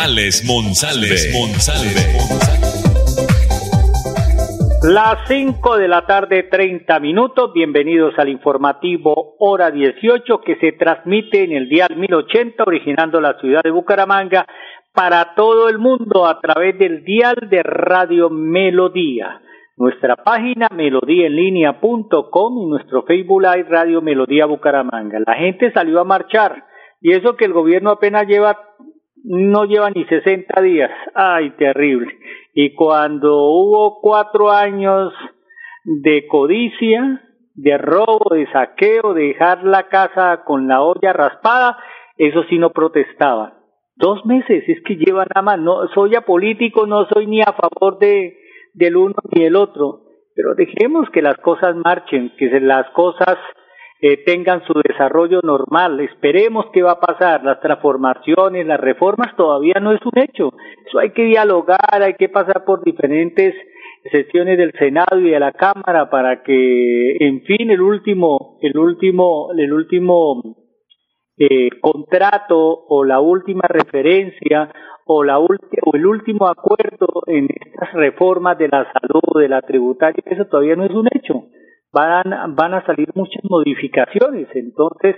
Alex Monsalve. Las 5 de la tarde, 30 minutos. Bienvenidos al informativo Hora 18 que se transmite en el dial 1080, originando la ciudad de Bucaramanga para todo el mundo a través del dial de Radio Melodía. Nuestra página melodíaenlínea.com y nuestro Facebook Live Radio Melodía Bucaramanga. La gente salió a marchar y eso que el gobierno apenas lleva, no lleva ni 60 días. Ay, terrible. Y cuando hubo cuatro años de codicia, de robo, de saqueo, de dejar la casa con la olla raspada, eso sí no protestaban Dos meses, es que lleva nada más. No soy apolítico, no soy ni a favor de del uno ni del otro, pero dejemos que las cosas marchen, que las cosas eh, tengan su desarrollo normal. Esperemos qué va a pasar. Las transformaciones, las reformas todavía no es un hecho. Eso hay que dialogar, hay que pasar por diferentes sesiones del Senado y de la Cámara para que, en fin, el último, el último, el último eh, contrato o la última referencia o, la o el último acuerdo en estas reformas de la salud, de la tributaria, eso todavía no es un hecho. Van, van a salir muchas modificaciones, entonces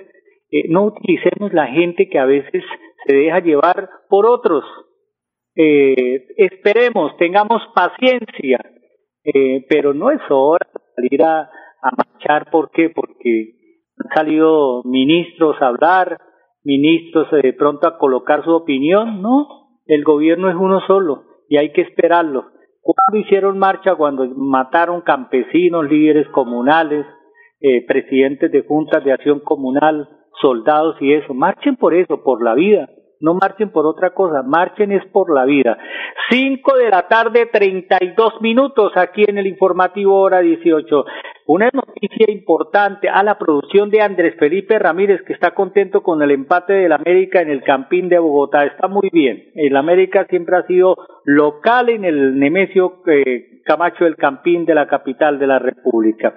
eh, no utilicemos la gente que a veces se deja llevar por otros. Eh, esperemos, tengamos paciencia, eh, pero no es hora de salir a, a marchar. ¿Por qué? Porque han salido ministros a hablar, ministros eh, de pronto a colocar su opinión, no, el gobierno es uno solo y hay que esperarlo. ¿Cuándo hicieron marcha? Cuando mataron campesinos, líderes comunales, eh, presidentes de juntas de acción comunal, soldados y eso. Marchen por eso, por la vida. No marchen por otra cosa, marchen es por la vida. Cinco de la tarde, treinta y dos minutos aquí en el informativo hora dieciocho. Una noticia importante a la producción de Andrés Felipe Ramírez, que está contento con el empate del América en el Campín de Bogotá. Está muy bien. El América siempre ha sido local en el Nemesio eh, Camacho del Campín de la capital de la República.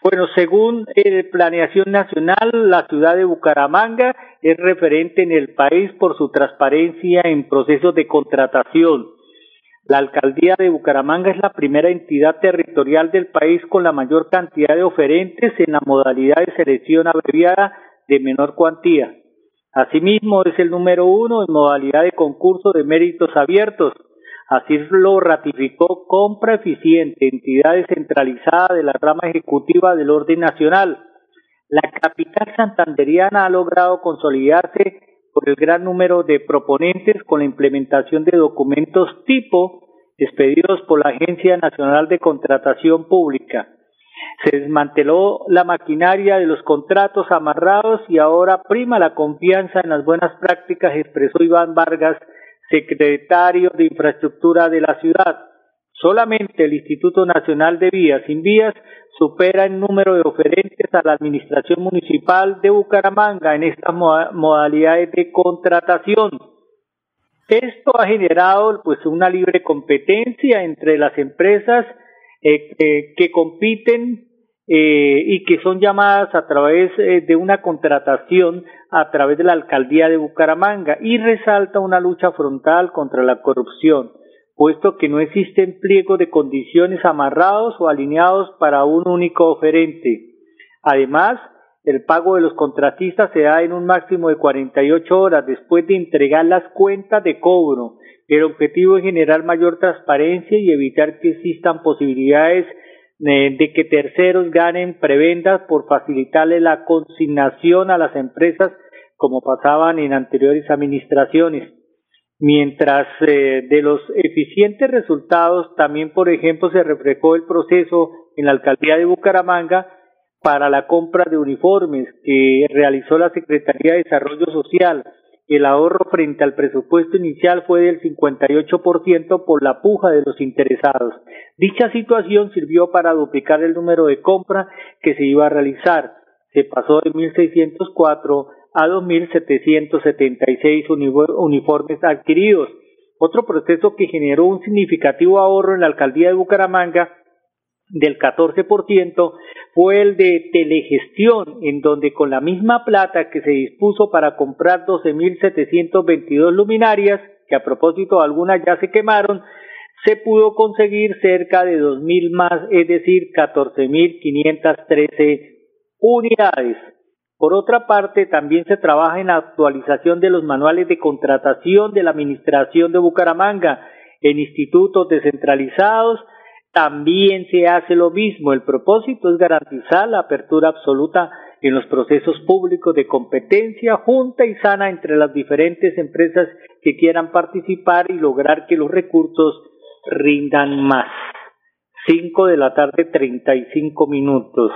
Bueno, según el Planeación Nacional, la ciudad de Bucaramanga es referente en el país por su transparencia en procesos de contratación la alcaldía de Bucaramanga es la primera entidad territorial del país con la mayor cantidad de oferentes en la modalidad de selección abreviada de menor cuantía. Asimismo, es el número uno en modalidad de concurso de méritos abiertos. Así lo ratificó Compra Eficiente, entidad descentralizada de la rama ejecutiva del orden nacional. La capital santanderiana ha logrado consolidarse por el gran número de proponentes con la implementación de documentos tipo expedidos por la Agencia Nacional de Contratación Pública. Se desmanteló la maquinaria de los contratos amarrados y ahora prima la confianza en las buenas prácticas, expresó Iván Vargas, secretario de Infraestructura de la ciudad. Solamente el Instituto Nacional de Vías sin Vías supera el número de oferentes a la Administración Municipal de Bucaramanga en estas modalidades de contratación. Esto ha generado pues una libre competencia entre las empresas eh, que compiten eh, y que son llamadas a través eh, de una contratación a través de la alcaldía de Bucaramanga y resalta una lucha frontal contra la corrupción puesto que no existen pliegos de condiciones amarrados o alineados para un único oferente. Además, el pago de los contratistas se da en un máximo de 48 horas después de entregar las cuentas de cobro. El objetivo es generar mayor transparencia y evitar que existan posibilidades eh, de que terceros ganen prebendas por facilitarle la consignación a las empresas como pasaban en anteriores administraciones mientras eh, de los eficientes resultados también, por ejemplo, se reflejó el proceso en la alcaldía de Bucaramanga para la compra de uniformes que realizó la Secretaría de Desarrollo Social el ahorro frente al presupuesto inicial fue del 58% por la puja de los interesados. Dicha situación sirvió para duplicar el número de compra que se iba a realizar. Se pasó de 1.604 a 2.776 uniformes adquiridos. Otro proceso que generó un significativo ahorro en la alcaldía de Bucaramanga del 14% fue el de telegestión, en donde con la misma plata que se dispuso para comprar 12.722 luminarias, que a propósito algunas ya se quemaron, se pudo conseguir cerca de 2.000 más, es decir, 14.513 unidades. Por otra parte, también se trabaja en la actualización de los manuales de contratación de la Administración de Bucaramanga en institutos descentralizados. También se hace lo mismo. El propósito es garantizar la apertura absoluta en los procesos públicos de competencia junta y sana entre las diferentes empresas que quieran participar y lograr que los recursos rindan más. Cinco de la tarde, treinta y cinco minutos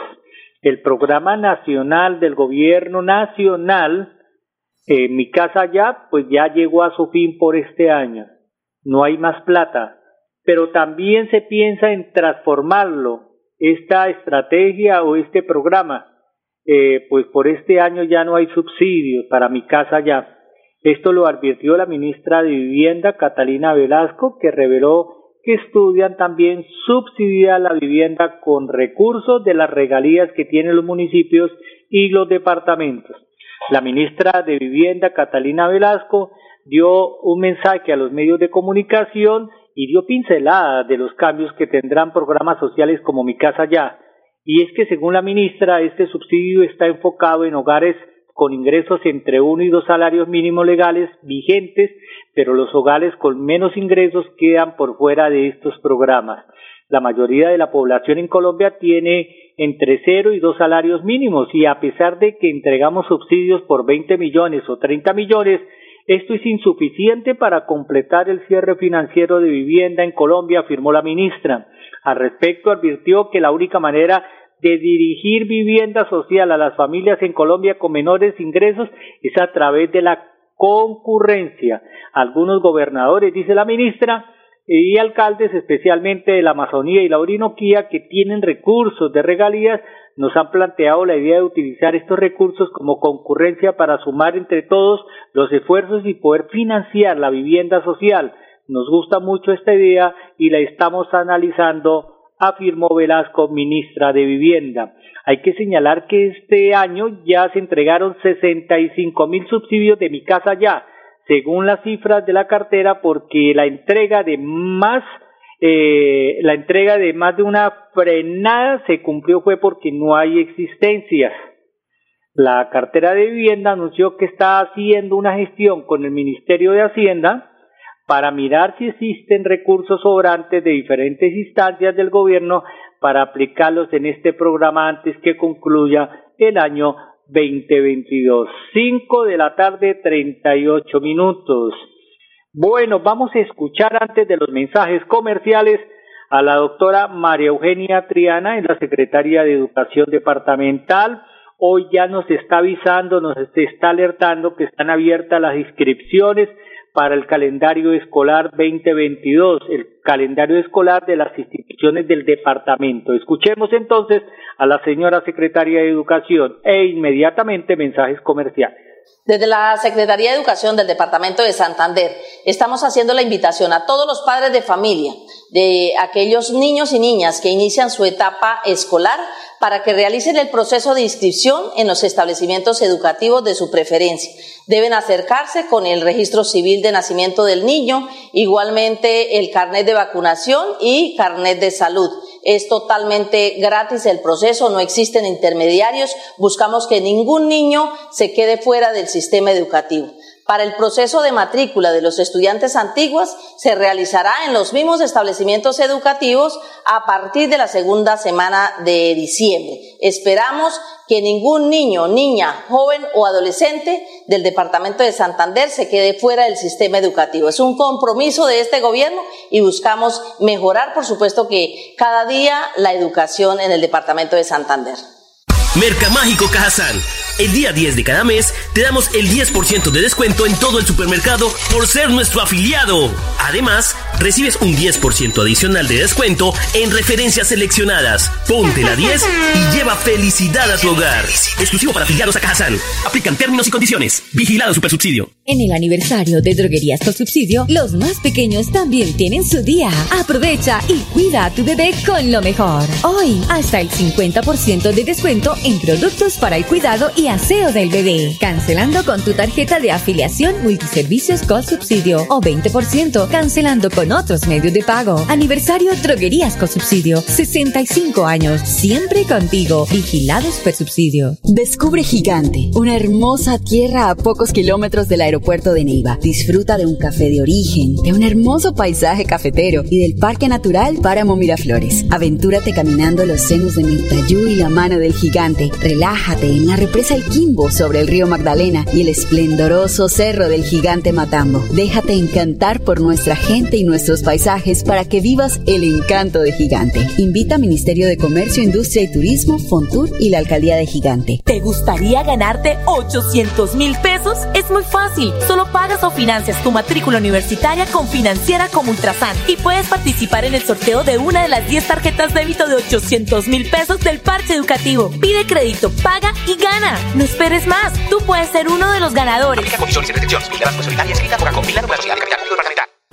el programa nacional del gobierno nacional, eh, mi casa ya, pues ya llegó a su fin por este año. No hay más plata, pero también se piensa en transformarlo, esta estrategia o este programa. Eh, pues por este año ya no hay subsidios para mi casa ya. Esto lo advirtió la ministra de Vivienda, Catalina Velasco, que reveló que estudian también subsidiar la vivienda con recursos de las regalías que tienen los municipios y los departamentos. La ministra de Vivienda, Catalina Velasco, dio un mensaje a los medios de comunicación y dio pinceladas de los cambios que tendrán programas sociales como Mi Casa Ya. Y es que, según la ministra, este subsidio está enfocado en hogares con ingresos entre uno y dos salarios mínimos legales vigentes, pero los hogares con menos ingresos quedan por fuera de estos programas. La mayoría de la población en Colombia tiene entre cero y dos salarios mínimos y a pesar de que entregamos subsidios por 20 millones o 30 millones, esto es insuficiente para completar el cierre financiero de vivienda en Colombia, afirmó la ministra. Al respecto, advirtió que la única manera de dirigir vivienda social a las familias en Colombia con menores ingresos es a través de la concurrencia. Algunos gobernadores, dice la ministra, y alcaldes, especialmente de la Amazonía y la Orinoquía, que tienen recursos de regalías, nos han planteado la idea de utilizar estos recursos como concurrencia para sumar entre todos los esfuerzos y poder financiar la vivienda social. Nos gusta mucho esta idea y la estamos analizando afirmó Velasco, ministra de Vivienda. Hay que señalar que este año ya se entregaron 65 mil subsidios de mi casa ya, según las cifras de la cartera, porque la entrega de más eh, la entrega de más de una frenada se cumplió fue porque no hay existencias. La cartera de vivienda anunció que está haciendo una gestión con el Ministerio de Hacienda para mirar si existen recursos sobrantes de diferentes instancias del gobierno para aplicarlos en este programa antes que concluya el año 2022. Cinco de la tarde, treinta y ocho minutos. Bueno, vamos a escuchar antes de los mensajes comerciales a la doctora María Eugenia Triana, en la Secretaría de Educación Departamental. Hoy ya nos está avisando, nos está alertando que están abiertas las inscripciones para el calendario escolar 2022, el calendario escolar de las instituciones del departamento. Escuchemos entonces a la señora secretaria de Educación e inmediatamente mensajes comerciales. Desde la Secretaría de Educación del Departamento de Santander estamos haciendo la invitación a todos los padres de familia de aquellos niños y niñas que inician su etapa escolar para que realicen el proceso de inscripción en los establecimientos educativos de su preferencia. Deben acercarse con el registro civil de nacimiento del niño, igualmente el carnet de vacunación y carnet de salud. Es totalmente gratis el proceso, no existen intermediarios. Buscamos que ningún niño se quede fuera del sistema educativo para el proceso de matrícula de los estudiantes antiguos se realizará en los mismos establecimientos educativos a partir de la segunda semana de diciembre. Esperamos que ningún niño, niña, joven o adolescente del Departamento de Santander se quede fuera del sistema educativo. Es un compromiso de este gobierno y buscamos mejorar, por supuesto, que cada día la educación en el Departamento de Santander. Mercamágico Cajazán el día 10 de cada mes te damos el 10% de descuento en todo el supermercado por ser nuestro afiliado. Además, recibes un 10% adicional de descuento en referencias seleccionadas. Ponte la 10 y lleva felicidad a tu hogar. Exclusivo para afiliados a Cajazán. Aplican términos y condiciones. Vigilado Supersubsidio. En el aniversario de Droguerías con Subsidio, los más pequeños también tienen su día. Aprovecha y cuida a tu bebé con lo mejor. Hoy, hasta el 50% de descuento en productos para el cuidado y aseo del bebé. Cancelando con tu tarjeta de afiliación multiservicios con subsidio o 20% cancelando con otros medios de pago. Aniversario Droguerías con Subsidio. 65 años. Siempre contigo. Vigilados por subsidio. Descubre Gigante, una hermosa tierra a pocos kilómetros del aeropuerto de Neiva. Disfruta de un café de origen, de un hermoso paisaje cafetero y del Parque Natural Páramo Miraflores. Aventúrate caminando los senos de Mirtayú y la mano del gigante. Relájate en la represa El Quimbo sobre el río Magdalena y el esplendoroso cerro del gigante Matambo. Déjate encantar por nuestra gente y nuestros paisajes para que vivas el encanto de Gigante. Invita Ministerio de Comercio, Industria y Turismo, Fontur y la Alcaldía de Gigante. ¿Te gustaría ganarte 800 mil pesos? Es muy fácil. Solo pagas o financias tu matrícula universitaria con Financiera como Ultrasan y puedes participar en el sorteo de una de las 10 tarjetas débito de 800 mil pesos del parche educativo. Pide crédito, paga y gana. No esperes más. Tú puedes ser uno de los ganadores.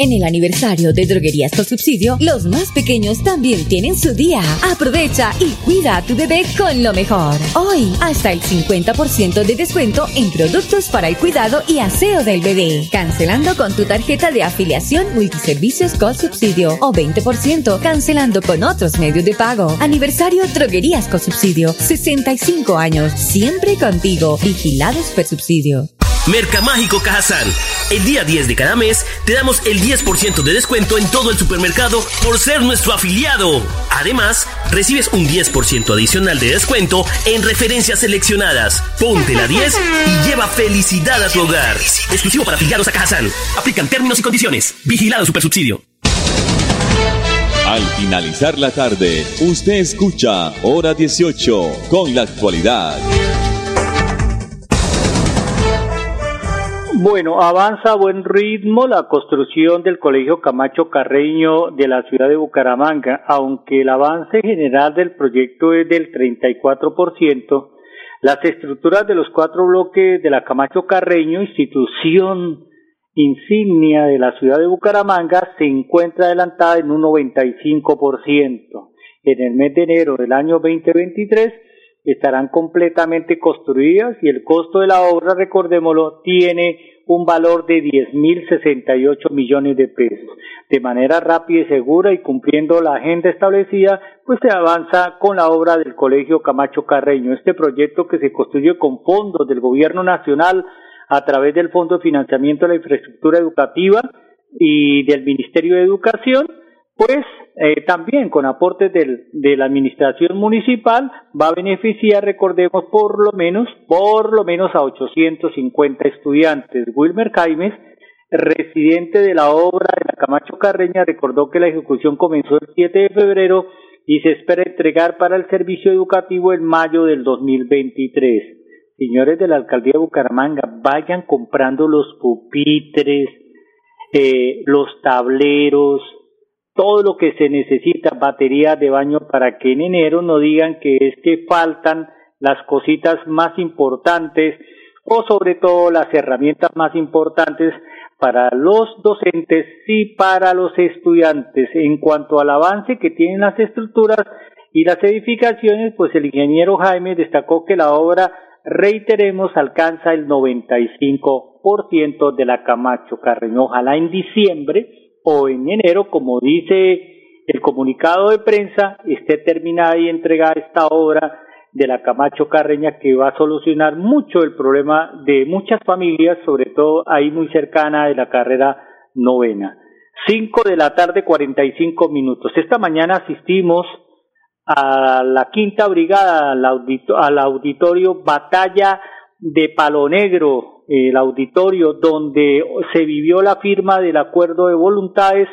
En el aniversario de Droguerías con Subsidio, los más pequeños también tienen su día. Aprovecha y cuida a tu bebé con lo mejor. Hoy, hasta el 50% de descuento en productos para el cuidado y aseo del bebé. Cancelando con tu tarjeta de afiliación multiservicios con subsidio o 20% cancelando con otros medios de pago. Aniversario Droguerías con Subsidio. 65 años. Siempre contigo. Vigilados por subsidio. Mercamágico Cajazán. El día 10 de cada mes te damos el 10% de descuento en todo el supermercado por ser nuestro afiliado. Además, recibes un 10% adicional de descuento en referencias seleccionadas. Ponte la 10 y lleva felicidad a tu hogar. Exclusivo para afiliados a Cajazán. Aplican términos y condiciones. Vigilado Supersubsidio. Al finalizar la tarde, usted escucha Hora 18 con la actualidad. Bueno, avanza a buen ritmo la construcción del Colegio Camacho Carreño de la ciudad de Bucaramanga, aunque el avance general del proyecto es del 34%, las estructuras de los cuatro bloques de la Camacho Carreño, institución insignia de la ciudad de Bucaramanga, se encuentra adelantada en un 95%. En el mes de enero del año 2023 estarán completamente construidas y el costo de la obra, recordémoslo, tiene un valor de 10.068 millones de pesos. De manera rápida y segura y cumpliendo la agenda establecida, pues se avanza con la obra del Colegio Camacho Carreño. Este proyecto que se construye con fondos del Gobierno Nacional a través del Fondo de Financiamiento de la Infraestructura Educativa y del Ministerio de Educación, pues eh, también con aportes del, de la administración municipal va a beneficiar, recordemos, por lo menos, por lo menos a 850 estudiantes. Wilmer Caimes, residente de la obra de la Camacho Carreña, recordó que la ejecución comenzó el 7 de febrero y se espera entregar para el servicio educativo en mayo del 2023. Señores de la alcaldía de Bucaramanga, vayan comprando los pupitres, eh, los tableros, todo lo que se necesita, baterías de baño para que en enero no digan que es que faltan las cositas más importantes o sobre todo las herramientas más importantes para los docentes y para los estudiantes. En cuanto al avance que tienen las estructuras y las edificaciones, pues el ingeniero Jaime destacó que la obra, reiteremos, alcanza el 95% de la Camacho Carreño. Ojalá en diciembre o en enero, como dice el comunicado de prensa, esté terminada y entregada esta obra de la Camacho Carreña que va a solucionar mucho el problema de muchas familias, sobre todo ahí muy cercana de la carrera novena. Cinco de la tarde, cuarenta y cinco minutos. Esta mañana asistimos a la quinta brigada, al auditorio Batalla de Palo Negro, el auditorio donde se vivió la firma del acuerdo de voluntades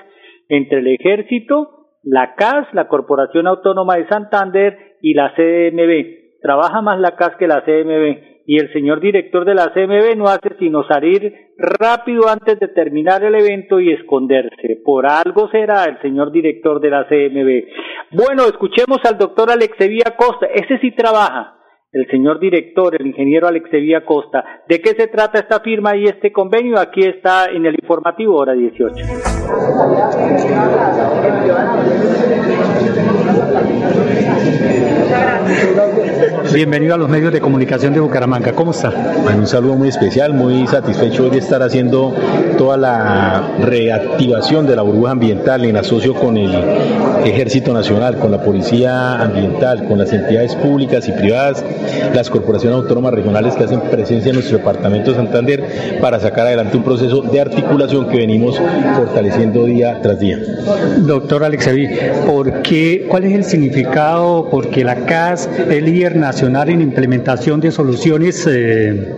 entre el ejército, la CAS, la Corporación Autónoma de Santander y la CMB. Trabaja más la CAS que la CMB y el señor director de la CMB no hace sino salir rápido antes de terminar el evento y esconderse. Por algo será el señor director de la CMB. Bueno, escuchemos al doctor Alexevía Costa. Ese sí trabaja. El señor director, el ingeniero Alexevía Costa. ¿De qué se trata esta firma y este convenio? Aquí está en el informativo, hora 18. Bienvenido a los medios de comunicación de Bucaramanga. ¿Cómo está? Bueno, un saludo muy especial, muy satisfecho de estar haciendo toda la reactivación de la burbuja ambiental en asocio con el Ejército Nacional, con la Policía Ambiental, con las entidades públicas y privadas, las corporaciones autónomas regionales que hacen presencia en nuestro departamento de Santander para sacar adelante un proceso de articulación que venimos fortaleciendo día tras día. Doctor Alexevi, ¿por qué, ¿cuál es el significado? Porque la CAS es líder nacional en implementación de soluciones eh,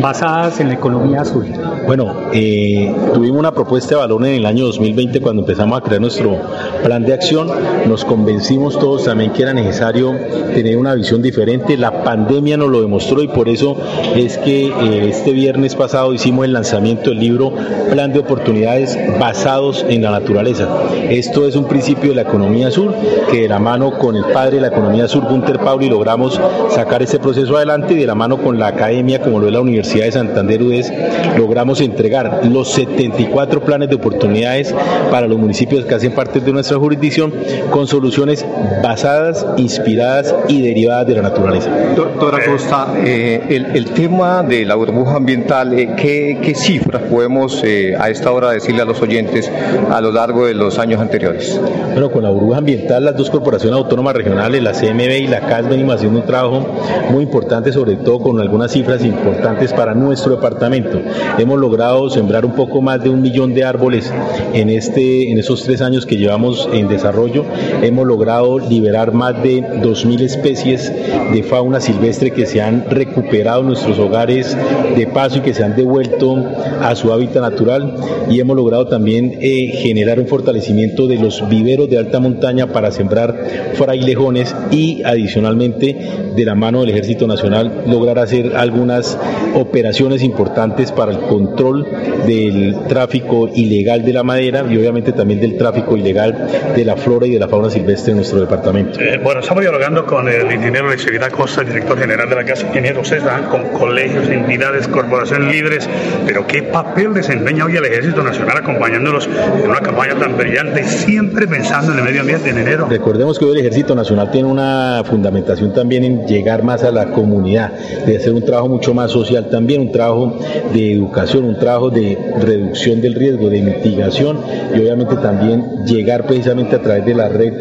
basadas en la economía azul. Bueno, eh, tuvimos una propuesta de valor en el año 2020 cuando empezamos a crear nuestro plan de acción. Nos convencimos todos también que era necesario tener una visión diferente. La pandemia nos lo demostró y por eso es que eh, este viernes pasado hicimos el lanzamiento del libro Plan de Oportunidades basados en la naturaleza. Esto es un principio de la economía sur que de la mano con el padre de la economía sur, Gunter Pauli, logramos sacar ese proceso adelante y de la mano con la academia, como lo es la Universidad de Santander UDES, logramos entregar los 74 planes de oportunidades para los municipios que hacen parte de nuestra jurisdicción con soluciones basadas, inspiradas y derivadas de la naturaleza. Doctora Costa, eh, el, tema de la burbuja ambiental, eh, ¿qué, cifras podemos eh, a esta hora decirle a los oyentes a lo largo de los años anteriores? Bueno, con la burbuja ambiental, las dos corporaciones autónomas regionales, la CMB y la CAS, venimos haciendo un trabajo muy importante, sobre todo con algunas cifras importantes para nuestro departamento. Hemos logrado sembrar un poco más de un millón de árboles en, este, en esos tres años que llevamos en desarrollo. Hemos logrado liberar más de 2.000 especies de fauna silvestre que se han recuperado en nuestros hogares de paso y que se han devuelto a su hábitat natural. Y hemos logrado también eh, generar un fortalecimiento de los viveros de alta montaña para sembrar frailejones y adicionalmente de la mano del Ejército Nacional lograr hacer algunas operaciones importantes para el control del tráfico ilegal de la madera y obviamente también del tráfico ilegal de la flora y de la fauna silvestre en nuestro departamento. Eh, bueno, estamos dialogando con el ingeniero Lechevidad Costa, director general de la Casa Ingeniero César, con colegios, entidades, corporaciones líderes, pero ¿qué papel desempeña hoy el Ejército Nacional acompañándolos en una campaña tan brillante, siempre pensando en el medio ambiente en enero? Recordemos que hoy el Ejército Nacional tiene una fundamentación también en llegar más a la comunidad, de hacer un trabajo mucho más social también, un trabajo de educación, un trabajo de reducción del riesgo, de mitigación y obviamente también llegar precisamente a través de la red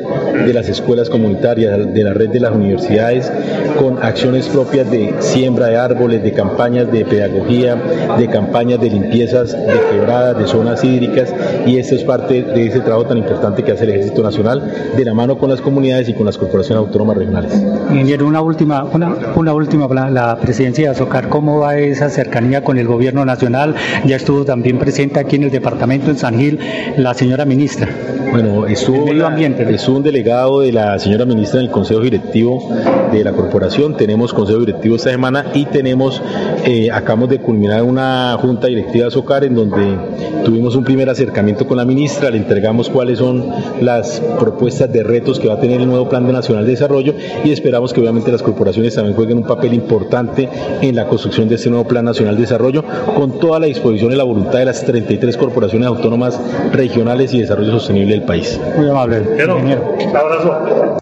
de las escuelas comunitarias, de la red de las universidades, con acciones propias de siembra de árboles, de campañas de pedagogía, de campañas de limpiezas de quebradas, de zonas hídricas y esto es parte de ese trabajo tan importante que hace el Ejército Nacional de la mano con las comunidades y con las corporaciones autónomas regionales. Ingeniero, una última, una, una última, la presidencia de Azocar, ¿cómo va esa cercanía con el gobierno nacional? Ya estuvo también presente aquí en el departamento, en San Gil, la señora ministra. Bueno, estuvo, medio ambiente, estuvo un delegado de la señora ministra en el Consejo Directivo de la Corporación. Tenemos Consejo Directivo esta semana y tenemos, eh, acabamos de culminar una junta directiva de SOCAR en donde tuvimos un primer acercamiento con la ministra, le entregamos cuáles son las propuestas de retos que va a tener el nuevo Plan Nacional de Desarrollo y esperamos que obviamente las corporaciones también jueguen un papel importante en la construcción de este nuevo Plan Nacional de Desarrollo con toda la disposición y la voluntad de las 33 corporaciones autónomas regionales y desarrollo sostenible del país. Muy amable. Ingeniero, un abrazo.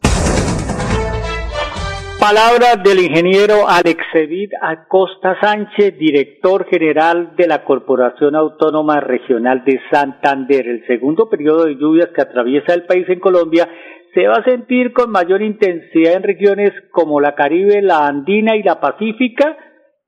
Palabras del ingeniero Alexevid Acosta Sánchez, director general de la Corporación Autónoma Regional de Santander. El segundo periodo de lluvias que atraviesa el país en Colombia se va a sentir con mayor intensidad en regiones como la Caribe, la Andina y la Pacífica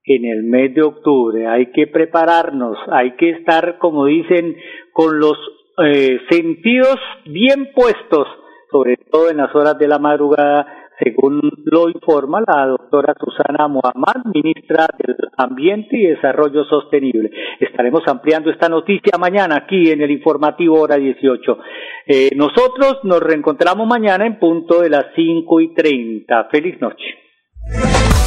en el mes de octubre. Hay que prepararnos, hay que estar, como dicen, con los eh, sentidos bien puestos, sobre todo en las horas de la madrugada, según lo informa la doctora Susana Muhammad, ministra del Ambiente y Desarrollo Sostenible. Estaremos ampliando esta noticia mañana aquí en el informativo hora 18. Eh, nosotros nos reencontramos mañana en punto de las 5 y 30. Feliz noche.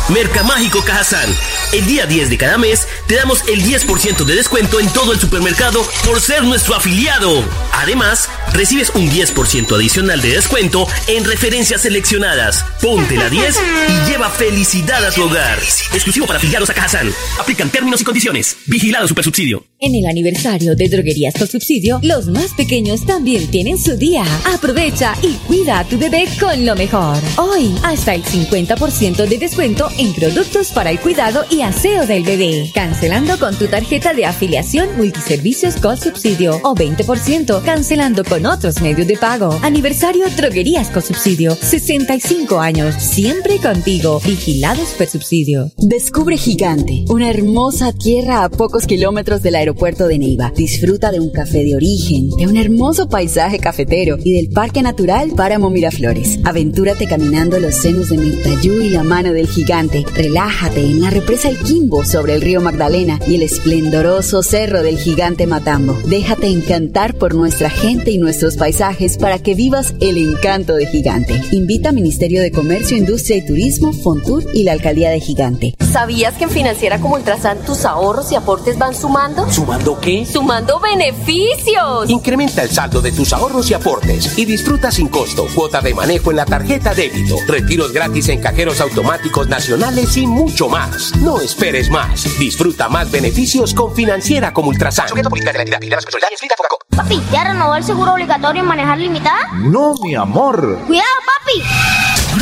Mercamágico Cajazán. El día 10 de cada mes te damos el 10% de descuento en todo el supermercado por ser nuestro afiliado. Además, recibes un 10% adicional de descuento en referencias seleccionadas. Ponte la 10 y lleva felicidad a tu hogar. Exclusivo para afiliados a Cajazán. Aplican términos y condiciones. Vigilado Supersubsidio. En el aniversario de Droguerías con Subsidio, los más pequeños también tienen su día. Aprovecha y cuida a tu bebé con lo mejor. Hoy, hasta el 50% de descuento en productos para el cuidado y aseo del bebé. Cancelando con tu tarjeta de afiliación multiservicios con subsidio o 20% cancelando con otros medios de pago. Aniversario Droguerías con Subsidio. 65 años. Siempre contigo. Vigilados por subsidio. Descubre Gigante, una hermosa tierra a pocos kilómetros del aeropuerto de Neiva. Disfruta de un café de origen, de un hermoso paisaje cafetero y del Parque Natural Páramo Miraflores. Aventúrate caminando los senos de Mirtayú y la mano del gigante. Relájate en la represa El Quimbo sobre el río Magdalena y el esplendoroso cerro del gigante Matambo. Déjate encantar por nuestra gente y nuestros paisajes para que vivas el encanto de Gigante. Invita Ministerio de Comercio, Industria y Turismo, Fontur y la Alcaldía de Gigante. ¿Sabías que en Financiera como Ultrasan tus ahorros y aportes van sumando? ¿Sumando qué? ¡Sumando beneficios! Incrementa el saldo de tus ahorros y aportes y disfruta sin costo cuota de manejo en la tarjeta débito, retiros gratis en cajeros automáticos nacionales y mucho más. No esperes más. Disfruta más beneficios con Financiera como Ultrasan. Papi, ¿ya renovó el seguro obligatorio en manejar limitada? No, mi amor. ¡Cuidado, papi!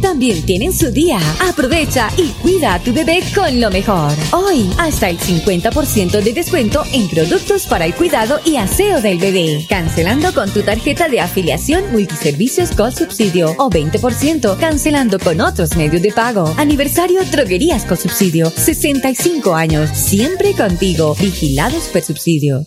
también tienen su día. Aprovecha y cuida a tu bebé con lo mejor. Hoy, hasta el 50% de descuento en productos para el cuidado y aseo del bebé. Cancelando con tu tarjeta de afiliación multiservicios con subsidio o 20% cancelando con otros medios de pago. Aniversario Droguerías con Subsidio. 65 años. Siempre contigo. Vigilados por subsidio.